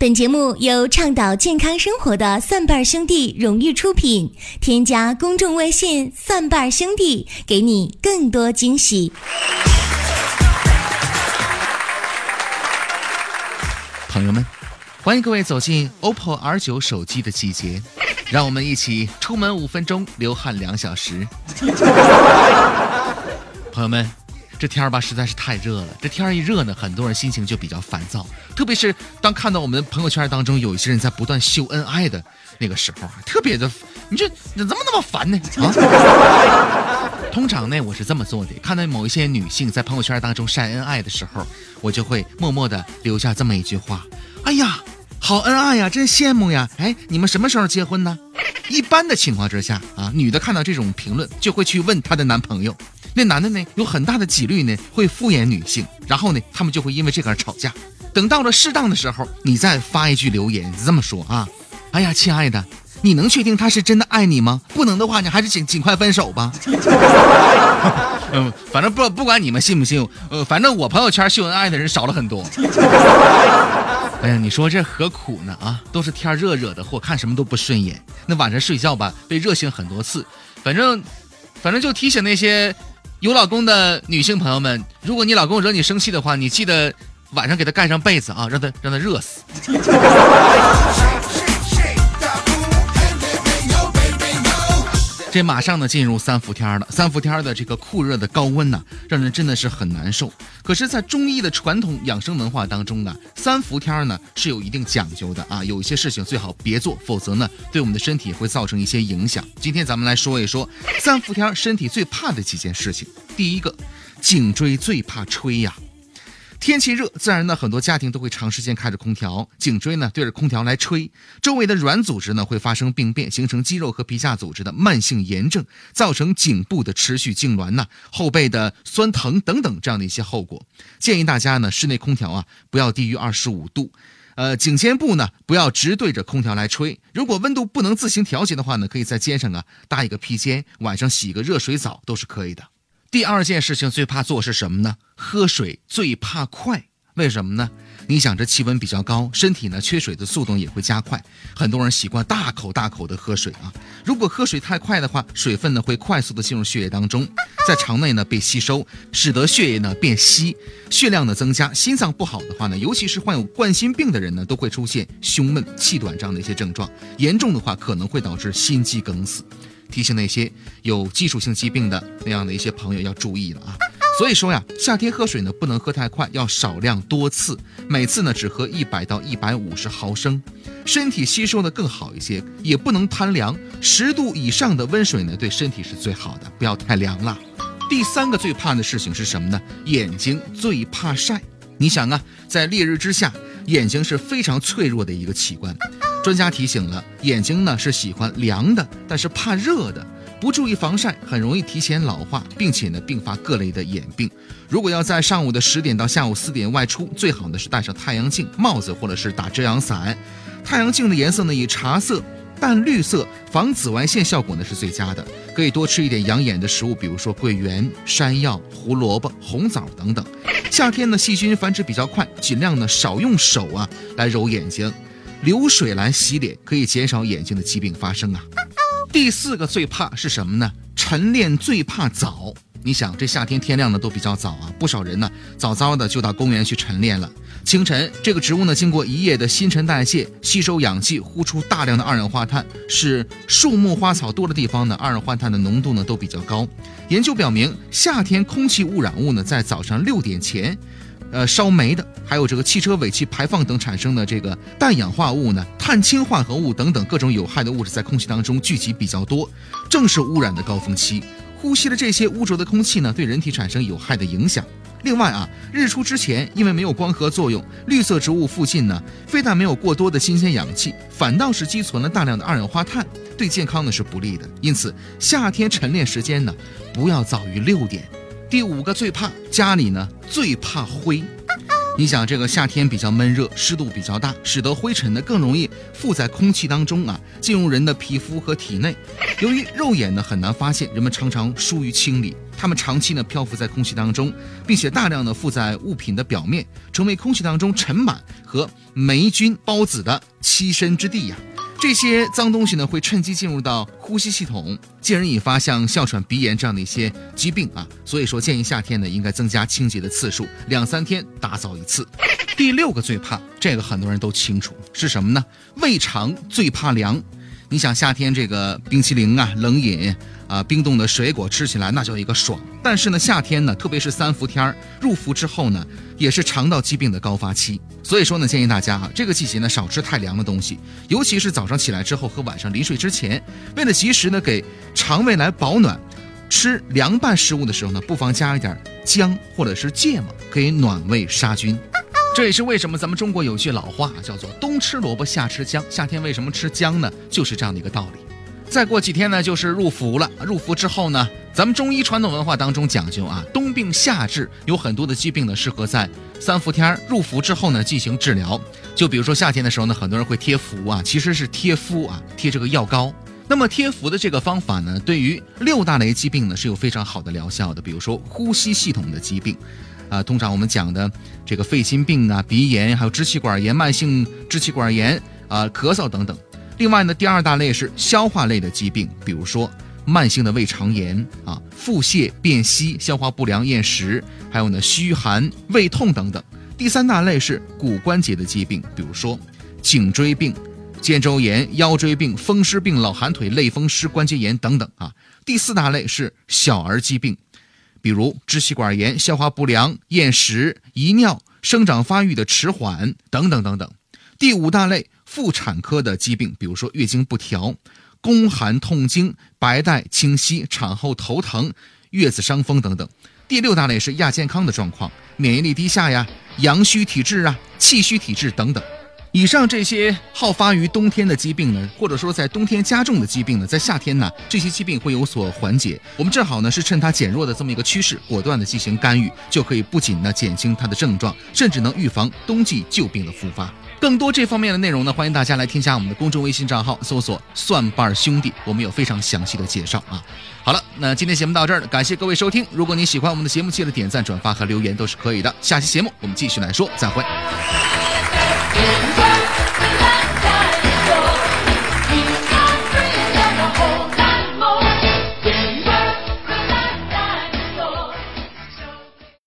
本节目由倡导健康生活的蒜瓣兄弟荣誉出品。添加公众微信“蒜瓣兄弟”，给你更多惊喜。朋友们，欢迎各位走进 OPPO R9 手机的季节，让我们一起出门五分钟，流汗两小时。朋友们。这天儿吧实在是太热了，这天儿一热呢，很多人心情就比较烦躁，特别是当看到我们朋友圈当中有一些人在不断秀恩爱的那个时候啊，特别的，你这怎么那么烦呢？啊！通常呢，我是这么做的，看到某一些女性在朋友圈当中晒恩爱的时候，我就会默默的留下这么一句话：哎呀，好恩爱呀，真羡慕呀！哎，你们什么时候结婚呢？一般的情况之下啊，女的看到这种评论就会去问她的男朋友。那男的呢，有很大的几率呢会敷衍女性，然后呢，他们就会因为这个而吵架。等到了适当的时候，你再发一句留言，这么说啊：“哎呀，亲爱的，你能确定他是真的爱你吗？不能的话，你还是尽尽快分手吧。”嗯，反正不不管你们信不信，呃，反正我朋友圈秀恩爱的人少了很多。哎呀，你说这何苦呢？啊，都是天热惹的祸，看什么都不顺眼。那晚上睡觉吧，被热醒很多次。反正，反正就提醒那些。有老公的女性朋友们，如果你老公惹你生气的话，你记得晚上给他盖上被子啊，让他让他热死。这马上呢进入三伏天了，三伏天的这个酷热的高温呢，让人真的是很难受。可是，在中医的传统养生文化当中呢，三伏天呢是有一定讲究的啊，有一些事情最好别做，否则呢对我们的身体会造成一些影响。今天咱们来说一说三伏天身体最怕的几件事情。第一个，颈椎最怕吹呀。天气热，自然呢，很多家庭都会长时间开着空调，颈椎呢对着空调来吹，周围的软组织呢会发生病变，形成肌肉和皮下组织的慢性炎症，造成颈部的持续痉挛呐，后背的酸疼等等这样的一些后果。建议大家呢，室内空调啊不要低于二十五度，呃，颈肩部呢不要直对着空调来吹。如果温度不能自行调节的话呢，可以在肩上啊搭一个披肩，晚上洗个热水澡都是可以的。第二件事情最怕做是什么呢？喝水最怕快，为什么呢？你想这气温比较高，身体呢缺水的速度也会加快。很多人习惯大口大口的喝水啊，如果喝水太快的话，水分呢会快速的进入血液当中，在肠内呢被吸收，使得血液呢变稀，血量的增加。心脏不好的话呢，尤其是患有冠心病的人呢，都会出现胸闷气短这样的一些症状，严重的话可能会导致心肌梗死。提醒那些有基础性疾病的那样的一些朋友要注意了啊！所以说呀，夏天喝水呢不能喝太快，要少量多次，每次呢只喝一百到一百五十毫升，身体吸收的更好一些，也不能贪凉，十度以上的温水呢对身体是最好的，不要太凉了。第三个最怕的事情是什么呢？眼睛最怕晒。你想啊，在烈日之下，眼睛是非常脆弱的一个器官。专家提醒了，眼睛呢是喜欢凉的，但是怕热的，不注意防晒，很容易提前老化，并且呢并发各类的眼病。如果要在上午的十点到下午四点外出，最好呢是戴上太阳镜、帽子或者是打遮阳伞。太阳镜的颜色呢以茶色、淡绿色，防紫外线效果呢是最佳的。可以多吃一点养眼的食物，比如说桂圆、山药、胡萝卜、红枣等等。夏天呢细菌繁殖比较快，尽量呢少用手啊来揉眼睛。流水来洗脸可以减少眼睛的疾病发生啊。第四个最怕是什么呢？晨练最怕早。你想这夏天天亮的都比较早啊，不少人呢早早的就到公园去晨练了。清晨这个植物呢经过一夜的新陈代谢，吸收氧气，呼出大量的二氧化碳，是树木花草多的地方呢，二氧化碳的浓度呢都比较高。研究表明，夏天空气污染物呢在早上六点前。呃，烧煤的，还有这个汽车尾气排放等产生的这个氮氧化物呢、碳氢化合物等等各种有害的物质在空气当中聚集比较多，正是污染的高峰期。呼吸了这些污浊的空气呢，对人体产生有害的影响。另外啊，日出之前，因为没有光合作用，绿色植物附近呢，非但没有过多的新鲜氧气，反倒是积存了大量的二氧化碳，对健康呢是不利的。因此，夏天晨练时间呢，不要早于六点。第五个最怕家里呢最怕灰，你想这个夏天比较闷热，湿度比较大，使得灰尘呢更容易附在空气当中啊，进入人的皮肤和体内。由于肉眼呢很难发现，人们常常疏于清理。它们长期呢漂浮在空气当中，并且大量的附在物品的表面，成为空气当中尘螨和霉菌孢子的栖身之地呀。这些脏东西呢，会趁机进入到呼吸系统，进而引发像哮喘、鼻炎这样的一些疾病啊。所以说，建议夏天呢，应该增加清洁的次数，两三天打扫一次。第六个最怕，这个很多人都清楚是什么呢？胃肠最怕凉。你想夏天这个冰淇淋啊、冷饮啊、冰冻的水果吃起来那叫一个爽。但是呢，夏天呢，特别是三伏天儿入伏之后呢，也是肠道疾病的高发期。所以说呢，建议大家啊，这个季节呢少吃太凉的东西，尤其是早上起来之后和晚上临睡之前，为了及时呢给肠胃来保暖，吃凉拌食物的时候呢，不妨加一点姜或者是芥末，可以暖胃杀菌。这也是为什么咱们中国有句老话叫做“冬吃萝卜夏吃姜”。夏天为什么吃姜呢？就是这样的一个道理。再过几天呢，就是入伏了。入伏之后呢，咱们中医传统文化当中讲究啊，冬病夏治，有很多的疾病呢，适合在三伏天入伏之后呢进行治疗。就比如说夏天的时候呢，很多人会贴敷啊，其实是贴敷啊，贴这个药膏。那么贴敷的这个方法呢，对于六大类疾病呢是有非常好的疗效的。比如说呼吸系统的疾病。啊，通常我们讲的这个肺心病啊、鼻炎，还有支气管炎、慢性支气管炎啊、咳嗽等等。另外呢，第二大类是消化类的疾病，比如说慢性的胃肠炎啊、腹泻、便稀、消化不良、厌食，还有呢虚寒、胃痛等等。第三大类是骨关节的疾病，比如说颈椎病、肩周炎、腰椎病、风湿病、老寒腿、类风湿关节炎等等啊。第四大类是小儿疾病。比如支气管炎、消化不良、厌食、遗尿、生长发育的迟缓等等等等。第五大类妇产科的疾病，比如说月经不调、宫寒痛经、白带清晰、产后头疼、月子伤风等等。第六大类是亚健康的状况，免疫力低下呀、阳虚体质啊、气虚体质等等。以上这些好发于冬天的疾病呢，或者说在冬天加重的疾病呢，在夏天呢，这些疾病会有所缓解。我们正好呢是趁它减弱的这么一个趋势，果断的进行干预，就可以不仅呢减轻它的症状，甚至能预防冬季旧病的复发。更多这方面的内容呢，欢迎大家来添加我们的公众微信账号，搜索“蒜瓣兄弟”，我们有非常详细的介绍啊。好了，那今天节目到这儿了，感谢各位收听。如果您喜欢我们的节目，记得点赞、转发和留言都是可以的。下期节目我们继续来说，再会。